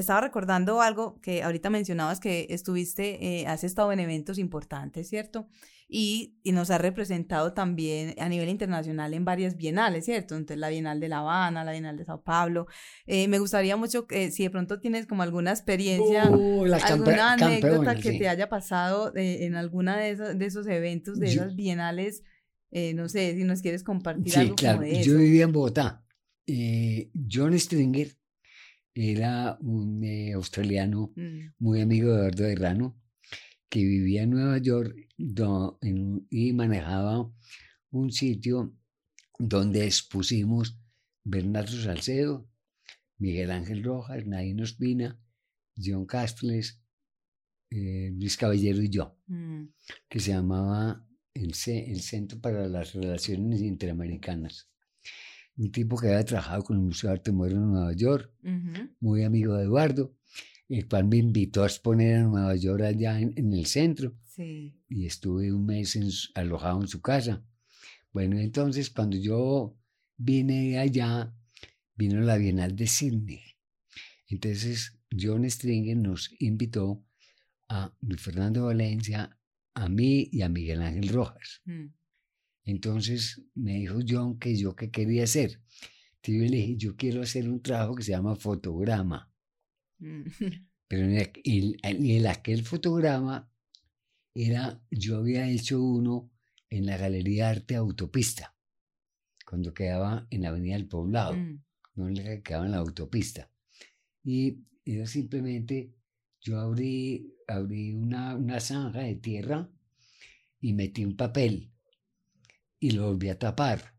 estaba recordando algo que ahorita mencionabas que estuviste, eh, has estado en eventos importantes, ¿cierto? y, y, nos ha representado también a nivel internacional en varias bienales, ¿cierto? Entonces la Bienal de La Habana, la Bienal de Sao Paulo. Eh, me gustaría mucho que si de pronto tienes como alguna experiencia, uh, alguna anécdota que te haya pasado eh, en alguna de esos, de esos eventos, de esas bienales, eh, no sé, si nos quieres compartir algo claro. como de eso. Yo vivía en Bogotá. John Stringer era un australiano mm. muy amigo de Eduardo Herrano que vivía en Nueva York y manejaba un sitio donde expusimos Bernardo Salcedo, Miguel Ángel Rojas, Nadine Ospina, John Castles, eh, Luis Caballero y yo, mm. que se llamaba el, el, Centro para las Relaciones Interamericanas. Un tipo que había trabajado con el Museo de Arte Moderno en Nueva York, muy amigo de Eduardo, el cual me invitó a exponer en Nueva York allá en, el centro. Sí. Y estuve un mes alojado en su casa. Bueno, entonces cuando yo vine allá, vino la Bienal de Sydney. Entonces John Stringer nos invitó a Luis Fernando Valencia, a mí y a Miguel Ángel Rojas. Mm. Entonces me dijo John que yo qué quería hacer. Entonces yo le dije, yo quiero hacer un trabajo que se llama fotograma. Mm. Pero en, en aquel fotograma era, yo había hecho uno en la Galería Arte Autopista, cuando quedaba en la Avenida del Poblado, Mm. no que quedaba en la autopista. Y era simplemente, yo abrí, abrí una, una zanja de tierra y metí un papel y lo volví a tapar.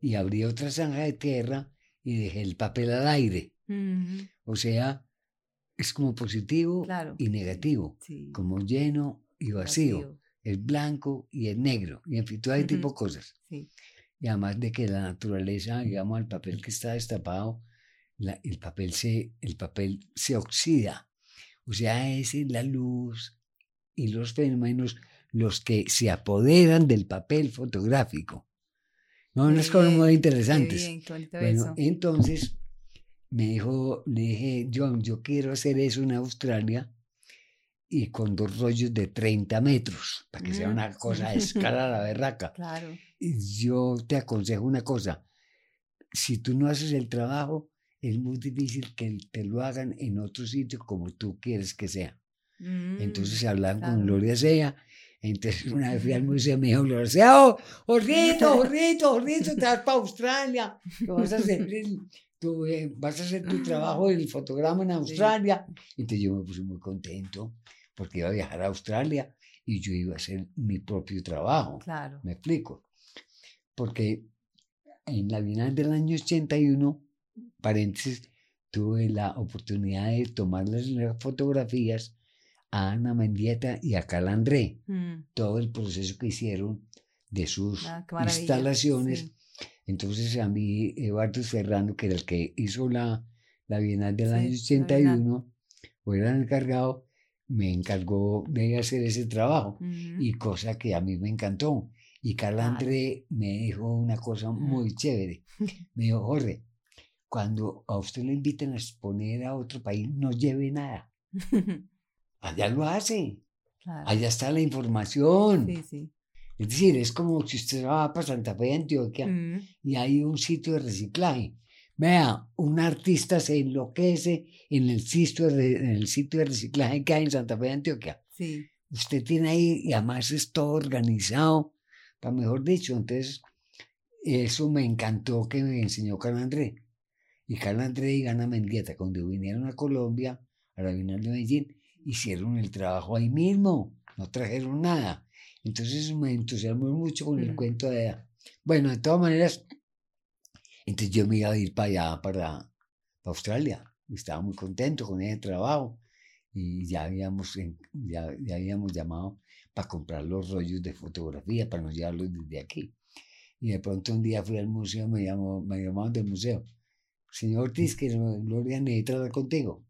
Y abrí otra zanja de tierra y dejé el papel al aire. O sea, es como positivo Claro. y negativo, Sí. como lleno y vacío, Vacío. es blanco y es negro, y en fin, todo ese tipo de cosas. Sí. Y además de que la naturaleza, digamos, el papel que está destapado, la- el, papel se, el papel se oxida. O sea, es la luz y los fenómenos los que se apoderan del papel fotográfico. No, unas cosas muy interesantes. bien, Bueno, eso. entonces me dijo, le dije, John, yo quiero hacer eso en Australia y con dos rollos de 30 metros, para que sea Mm. una cosa a escala a la berraca. Claro. Y yo te aconsejo una cosa, si tú no haces el trabajo, es muy difícil que te lo hagan en otro sitio como tú quieres que sea. Entonces Mm, hablaban con claro. Gloria Sea. Entonces una vez fui al museo y me dijo oh, Jorrito, Jorrito, Jorrito, te vas para Australia. ¿Qué vas a hacer? tú, eh, vas a hacer tu trabajo del fotograma en Australia. Entonces yo me puse muy contento porque iba a viajar a Australia y yo iba a hacer mi propio trabajo. Claro. Me explico. Porque en la Bienal del año 81, paréntesis, tuve la oportunidad de tomarles las fotografías a Ana Mendieta y a Carl André, Mm, todo el proceso que hicieron de sus ah, instalaciones. sí. Entonces a mí, Eduardo Ferrando, que era el que hizo la, la Bienal del Sí, año la Bienal. 81, o era el encargado, me encargó de hacer ese trabajo y cosa que a mí me encantó. Y Carla Claro. André me dijo una cosa muy chévere. Me dijo, Jorge, cuando a usted lo inviten a exponer a otro país, no lleve nada. Allá lo hace. Claro. Allá está la información. Sí, sí. Es decir, es como si usted va para Santa Fe de Antioquia Mm, y hay un sitio de reciclaje. Vea, un artista se enloquece en el sitio de, en el sitio de reciclaje que hay en Santa Fe de Antioquia. Sí. usted tiene ahí y además es todo organizado, para mejor dicho. Entonces, eso me encantó que me enseñó Carlos André. Y Carlos André y Gana Mendieta, cuando vinieron a Colombia, a la Bienal de Medellín, hicieron el trabajo ahí mismo, no trajeron nada. Entonces me entusiasmó mucho con el cuento de ella. Bueno, de todas maneras, entonces yo me iba a ir para allá, para, para Australia. Estaba muy contento con ese trabajo y ya habíamos, ya, ya habíamos llamado para comprar los rollos de fotografía, para no llevarlos desde aquí. Y de pronto un día fui al museo, me, llamó, me llamaron del museo. Señor Ortiz, que Gloria necesita hablar contigo.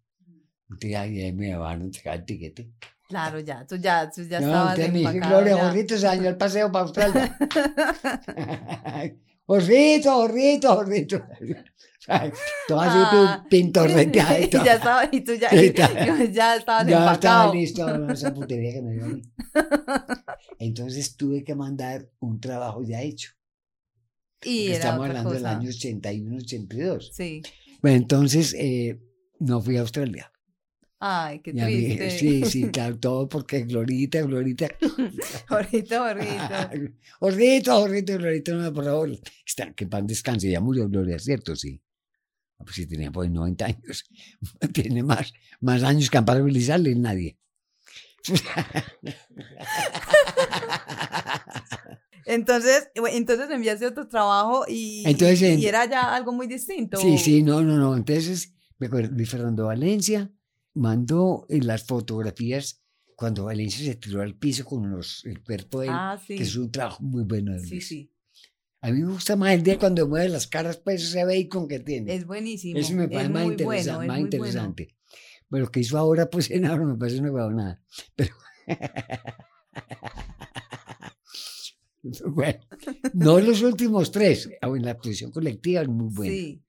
Ahí ahí me van a entregar el tiquete. Claro, ya. Tú ya, tú ya no, estabas entonces me dice, Gloria, ya. Jorrito se dañó el paseo para Australia. Jorrito, Jorrito, Jorrito. Todo Ah, así pintorreteado y todo. ya estaba, y tú ya, y- ya estabas Ya estaba listo no, esa putería que me dio a mí. Entonces tuve que mandar un trabajo ya hecho. Y era estamos hablando del cosa. año 81, 82. Sí. Bueno, entonces eh, no fui a Australia. Ay, qué a mí- triste. sí, sí, claro, todo porque Glorita, Glorita. Jorrito, Jorrito. Horrito, horrito, Glorita, no, por favor. Está, que pan descanse, ya murió Gloria, ¿cierto? Sí. Ah, Pues sí, tenía pues 90 años. Tiene más, más años que Amparo nadie. Entonces, bueno, entonces enviaste otro trabajo y, Entonces, y, y era ya algo muy distinto. Sí, sí, no, no, no. Entonces, me acuerdo, Luis Fernando Valencia mandó eh, las fotografías cuando Valencia se tiró al piso con los, el cuerpo de él, Ah, sí. que es un trabajo muy bueno de Sí, sí. A mí me gusta más el de él cuando mueve las caras, pues ese bacon que tiene. Es buenísimo. Eso me parece es más, interesa- bueno, más bueno. interesante. Pero lo que hizo ahora, pues en ahora me parece una. Pero. bueno, no los últimos tres. En la exposición colectiva es muy buena. Sí.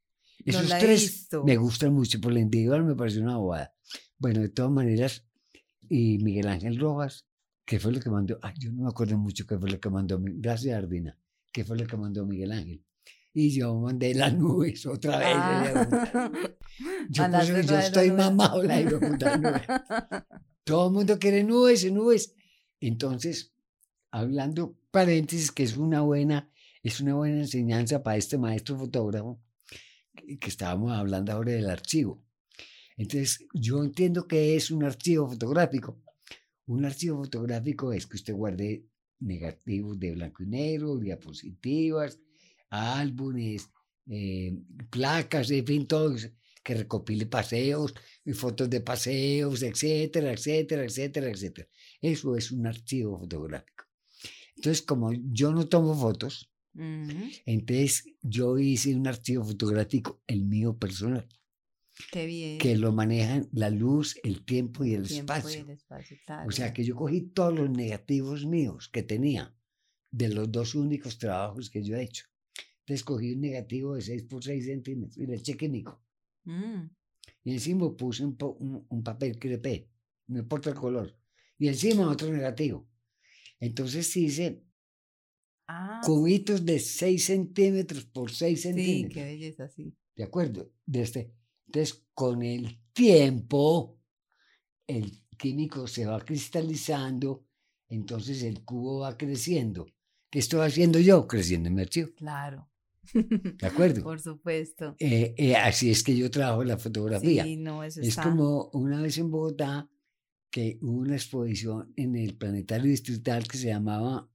no Esos tres me gustan mucho, por la individual me parece una bobada. Bueno, de todas maneras, y Miguel Ángel Rojas, ¿qué fue lo que mandó? Ay, yo no me acuerdo mucho qué fue lo que mandó. Gracias, Ardina. ¿Qué fue lo que mandó Miguel Ángel? y yo mandé las nubes otra vez. Ah. Yo, pues, yo estoy mamado la nube. Todo el mundo quiere nubes y nubes. Entonces, hablando paréntesis, que es una buena, es una buena enseñanza para este maestro fotógrafo, que que estábamos hablando ahora del archivo. Entonces, yo entiendo que es un archivo fotográfico. Un archivo fotográfico es que usted guarde negativos de blanco y negro, diapositivas, álbumes, eh, placas, en fin, todo, que recopile paseos, y fotos de paseos, etcétera, etcétera, etcétera, etcétera. Eso es un archivo fotográfico. Entonces, como yo no tomo fotos, Ujú, entonces yo hice un archivo fotográfico, el mío personal, Qué bien. que lo manejan la luz, el tiempo y el Tiempo y espacio. el espacio, O sea que yo cogí todos los negativos míos que tenía de los dos únicos trabajos que yo he hecho. Entonces cogí un negativo de 6 por 6 centímetros y le eché químico. Mm, Y encima puse un, un- un papel crepé, no importa el color. Y encima otro negativo. Entonces hice Ah, cubitos de 6 centímetros por 6 sí, centímetros. qué belleza, sí. ¿De acuerdo? De este. Entonces, con el tiempo, el químico se va cristalizando, entonces el cubo va creciendo. ¿Qué estoy haciendo yo? Creciendo en mi archivo. Claro. ¿De acuerdo? Por supuesto. Eh, eh, así es que yo trabajo la fotografía. Sí, no, eso es está. como una vez en Bogotá que hubo una exposición en el Planetario Distrital que se llamaba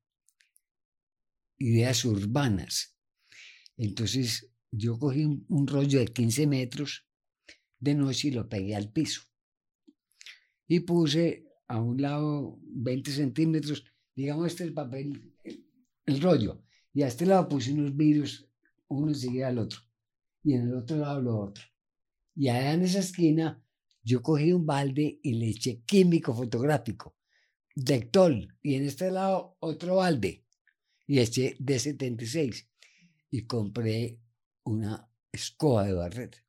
Ideas Urbanas. Entonces yo cogí un, un rollo de 15 metros de noche y lo pegué al piso. Y puse a un lado 20 centímetros, digamos este es el papel, el, rollo, y a este lado puse unos vidrios, uno seguía al otro, y en el otro lado lo otro. Y allá en esa esquina yo cogí un balde y le eché químico fotográfico, Dectol, y en este lado otro balde, y eché D76, y compré una escoba de barrer.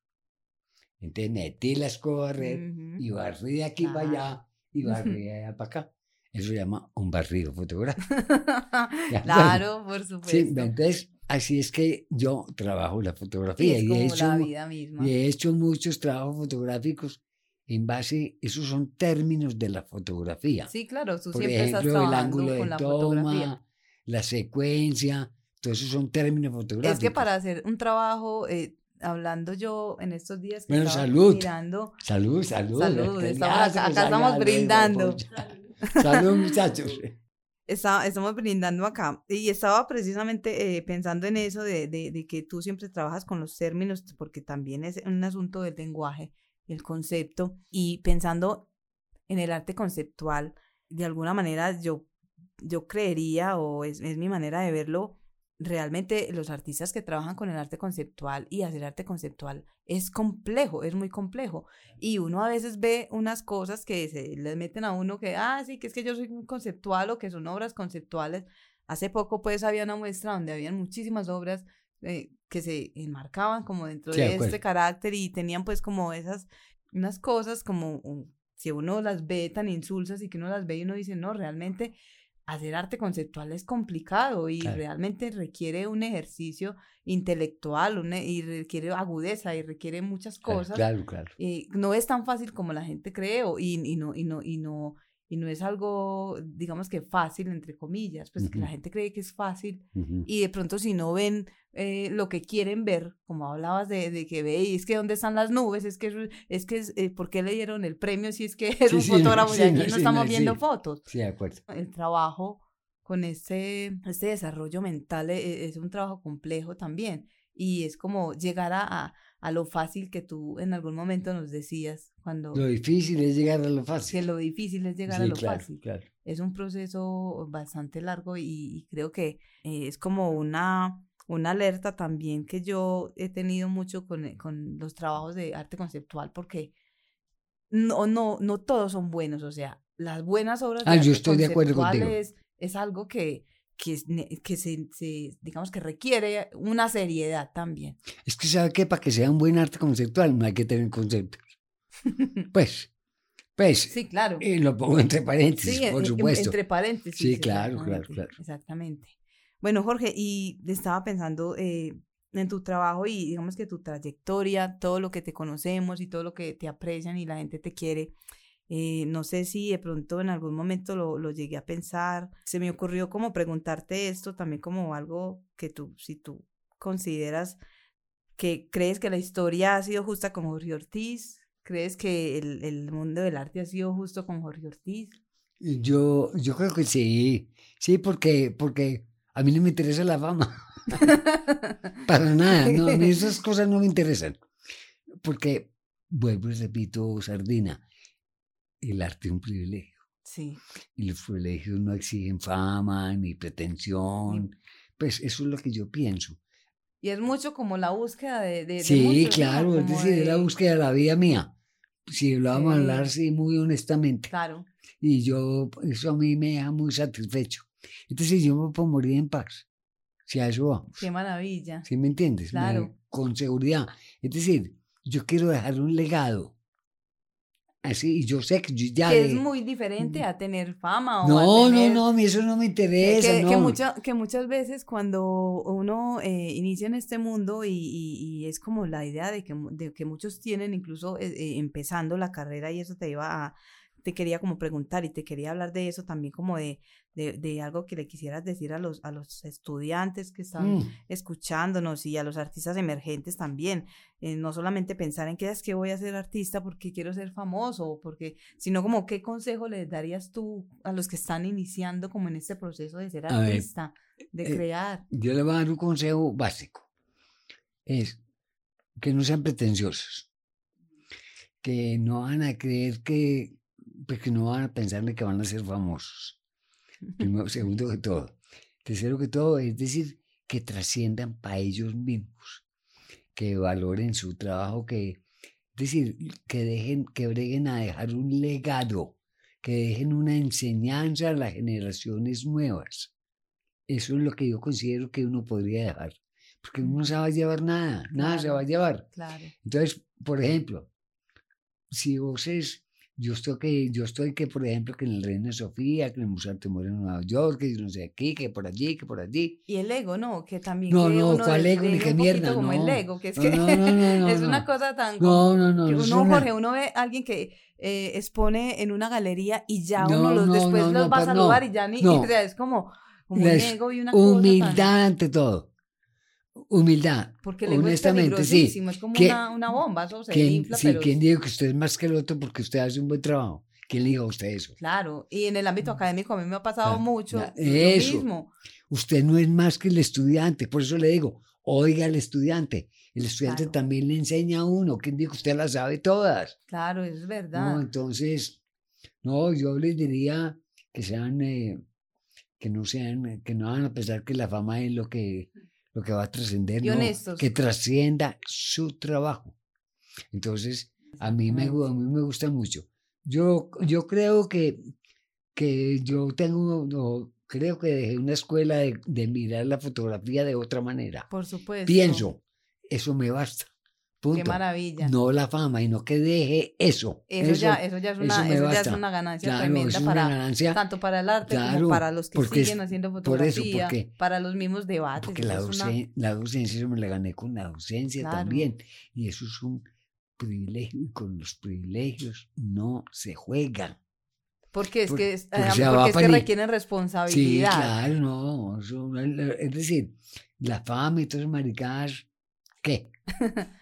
Entonces metí la escoba de barrer Ujú. y barrí de aquí para allá y barrí de allá para acá. Eso se llama un barrido fotográfico. Claro, por Sí, supuesto. entonces así es que yo trabajo la Sí, fotografía es y, he como hecho, la vida misma. y he hecho muchos trabajos fotográficos en base, esos son términos de la fotografía. Sí, claro, tú Por siempre estás ejemplo, el trabajando ángulo con de la fotografía. toma, la secuencia, todos esos son términos fotográficos. Es que para hacer un trabajo, eh, hablando yo en estos días que Bueno, estaba salud. mirando, Salud, salud. Salud, estamos acá- estamos brindando. Salud, muchachos. está- estamos brindando acá y estaba precisamente eh, pensando en eso de, de, de que tú siempre trabajas con los términos, porque también es un asunto del lenguaje, el concepto, y pensando en el arte conceptual, de alguna manera yo, yo creería, o es, es mi manera de verlo, realmente los artistas que trabajan con el arte conceptual y hacer arte conceptual es complejo, es muy complejo. Y uno a veces ve unas cosas que se les meten a uno que, ah, sí, que es que yo soy un conceptual o que son obras conceptuales. Hace poco pues había una muestra donde habían muchísimas obras eh, que se enmarcaban como dentro Sí, de de este carácter y tenían pues como esas, unas cosas como, si uno las ve tan insulsas y que uno las ve y uno dice, no, realmente hacer arte conceptual es complicado y Claro. realmente requiere un ejercicio intelectual un e- y requiere agudeza y requiere muchas cosas. Claro, claro. Eh, no es tan fácil como la gente cree o- y, y no, y, no, y, no, y no es algo, digamos que fácil, entre comillas, pues que la gente cree que es fácil Ujú. y de pronto si no ven eh, lo que quieren ver, como hablabas de, de que ve, y es que dónde están las nubes, es que es, es que es, eh, ¿por qué le dieron el premio si es que es Sí, un sí, fotógrafo sí, y aquí no, estamos no, viendo fotos? Sí, de acuerdo. el trabajo con este, este desarrollo mental e- es, un trabajo complejo también. Y es como llegar a, a, a lo fácil que tú en algún momento nos decías cuando Lo difícil es llegar a lo que fácil. lo difícil es llegar a lo claro, fácil. claro. Es un proceso bastante largo y, y creo que eh, es como una, una alerta también que yo he tenido mucho con, eh, con los trabajos de arte conceptual porque no, no, no todos son buenos, o sea, las buenas obras de Ah, yo arte estoy de acuerdo contigo. Es, es algo que, que, que se, se, digamos que requiere una seriedad también. Es que, ¿sabe qué? Para que sea un buen arte conceptual no hay que tener conceptos. Pues, pues, sí, claro. eh, lo pongo entre paréntesis, Sí, por en- supuesto. entre paréntesis. Sí, claro, claro, claro. Exactamente. Bueno, Jorge, y estaba pensando, eh, en tu trabajo y digamos que tu trayectoria, todo lo que te conocemos y todo lo que te aprecian y la gente te quiere, eh, no sé si de pronto en algún momento lo, lo, llegué a pensar. Se me ocurrió como preguntarte esto también como algo que tú, si tú consideras que crees que la historia ha sido justa con Jorge Ortiz, crees que el, el mundo del arte ha sido justo con Jorge Ortiz. Yo, yo creo que sí, sí, porque, porque a mí no me interesa la fama. Para nada, no, a mí esas cosas no me interesan. Porque, vuelvo y repito, Sardina, el arte es un privilegio. Sí. Y los privilegios no exigen fama ni pretensión. Pues eso es lo que yo pienso. Y es mucho como la búsqueda de... de sí, muchos, claro, ¿no? es decir, es la de- búsqueda de la vida mía. Si lo vamos a hablar, sí, muy honestamente. Claro, Y yo, eso a mí me deja muy satisfecho. Entonces yo me puedo morir en paz. Si a eso vamos. qué maravilla. ¿Sí me entiendes? Me- Claro. con seguridad. Es decir, yo quiero dejar un legado. Así, y yo sé que yo ya... que es de- muy diferente a tener fama o No, a tener... no, no, a mí eso no me interesa. que, no. que mucha- que muchas veces cuando uno eh, inicia en este mundo y, y- y es como la idea de que, de que muchos tienen incluso eh, eh, empezando la carrera y eso te iba a, te quería como preguntar y te quería hablar de eso también como de, de, de algo que le quisieras decir a los, a los estudiantes que están Mm. escuchándonos y a los artistas emergentes también. Eh, no solamente pensar en que es que voy a ser artista porque quiero ser famoso, porque, sino como qué consejo les darías tú a los que están iniciando como en este proceso de ser A ver, artista, de eh, crear. Yo le voy a dar un consejo básico. Es que no sean pretenciosos. Que no van a creer que, pues que no van a pensarle que van a ser famosos. Primero, segundo que todo. Tercero que todo, es decir, que trasciendan para ellos mismos. Que valoren su trabajo, que, es decir, que dejen, que breguen a dejar un legado, que dejen una enseñanza a las generaciones nuevas. Eso es lo que yo considero que uno podría dejar. Porque uno no se va a llevar nada, nada se Claro. va a llevar. Claro. Entonces, por ejemplo, si vos es, yo estoy que, yo estoy que, por ejemplo, que en el Reina Sofía, que en el Museo de Temor en Nueva York, que yo no sé aquí, que por allí, que por allí. Y el ego, ¿no? Que también. No, no, ¿cuál ego? Ni qué mierda, Como no. el ego, que es que no, no, es una cosa tan. No, no, no. que uno, una- Jorge, uno ve a alguien que eh, expone en una galería y ya No, uno los después los va a saludar y ya ni. o sea, es como, como un ego y una cosa. tan- Humildad ante todo. Humildad. Porque el ego es honestamente, sí. peligrosísimo, es como ¿Quién- una, una bomba, eso se ¿Quién, infla, sí, pero... ¿Quién dijo que usted es más que el otro porque usted hace un buen trabajo? ¿Quién le dijo a usted eso? Claro, y en el ámbito académico a mí me ha pasado mucho lo eso. mismo. Usted no es más que el estudiante, por eso le digo, oiga al estudiante. El estudiante Claro. también le enseña a uno. ¿Quién dijo que usted las sabe todas? Claro, es No, verdad. entonces, no, yo les diría que sean, eh, que no sean, que no van a pensar que la fama es lo que, lo que va a trascender, no, que trascienda su trabajo. Entonces, a mí me, a mí me gusta mucho. Yo, yo creo que, que yo tengo, no, creo que dejé una escuela de, de mirar la fotografía de otra manera. Por supuesto. Pienso, eso me basta. Qué Punto. maravilla. No la fama, y no que deje eso. Eso, ya, eso ya es eso una, me eso ya es una ganancia Claro, tremenda es una para ganancia. tanto para el arte Claro, como para los que porque siguen haciendo por eso, fotografía, porque- para los mismos debates. Porque eso la, es una- docen- la docencia yo me la gané con la docencia Claro. también. Y eso es un privilegio. Y con los privilegios no se juega. porque es por- que, porque eh, porque va es que requieren Sí, responsabilidad. claro, no. eso- es decir, la fama y todas esas maricadas, ¿qué?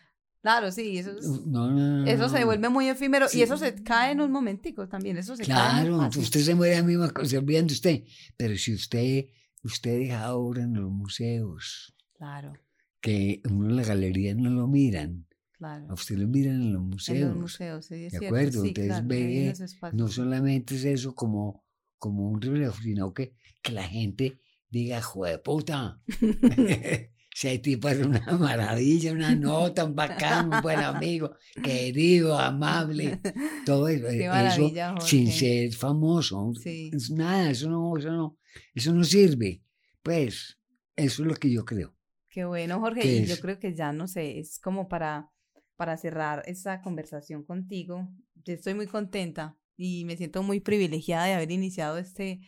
Claro, sí, eso, es- No, no, no, eso se vuelve muy efímero Sí. y eso se cae en un momentico también, eso se Claro, usted se muere a se olvidan de usted. Pero si usted, usted deja obra en los museos, Claro, que uno en la galería no lo miran, claro. a usted lo miran en los En museos. los museos, sí, es ¿de cierto. acuerdo? Sí, Entonces claro, ve. No solamente es eso como, como un reflejo, sino que, que la gente diga, joder, puta. Ese tipo es una maravilla, una nota, un bacán, un buen amigo, querido, amable, todo eso. Qué eso sin ser famoso. Sí. Es nada, eso no, eso no, eso no sirve. Pues, eso es lo que yo creo. Qué bueno, Jorge. ¿Qué Y yo creo que ya no sé, es como para, para cerrar esta conversación contigo. Yo estoy muy contenta y me siento muy privilegiada de haber iniciado este,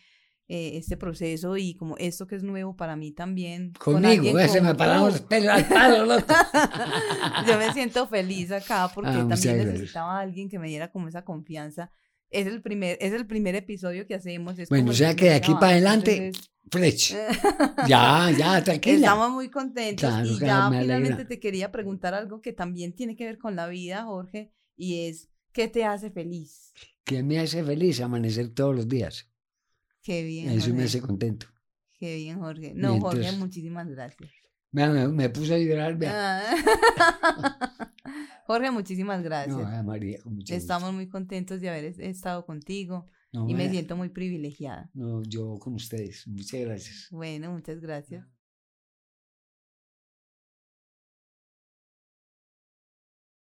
eh, este proceso y como esto que es nuevo para mí también. Conmigo, ese me paramos los pelos al palo, loco. Yo me siento feliz acá porque Ah, también necesitaba a alguien que me diera como esa confianza. Es el primer, es el primer episodio que hacemos. es Bueno, o sea que de aquí para adelante, entonces, Fresh. Ya, ya, tranquila. Estamos muy contentos Claro, y claro, ya me finalmente te quería preguntar algo que también tiene que ver con la vida, Jorge, y es, ¿qué te hace feliz? Que me hace feliz amanecer todos los días. Qué bien, Eso me hace contento. Qué bien, Jorge. No, Jorge, muchísimas gracias. Me, me puse a llorar. Ah. Jorge, muchísimas gracias. No, María, con mucho gusto. Estamos muy contentos de haber es- estado contigo No, y me siento muy privilegiada. No, yo con ustedes. Muchas gracias. Bueno, muchas gracias.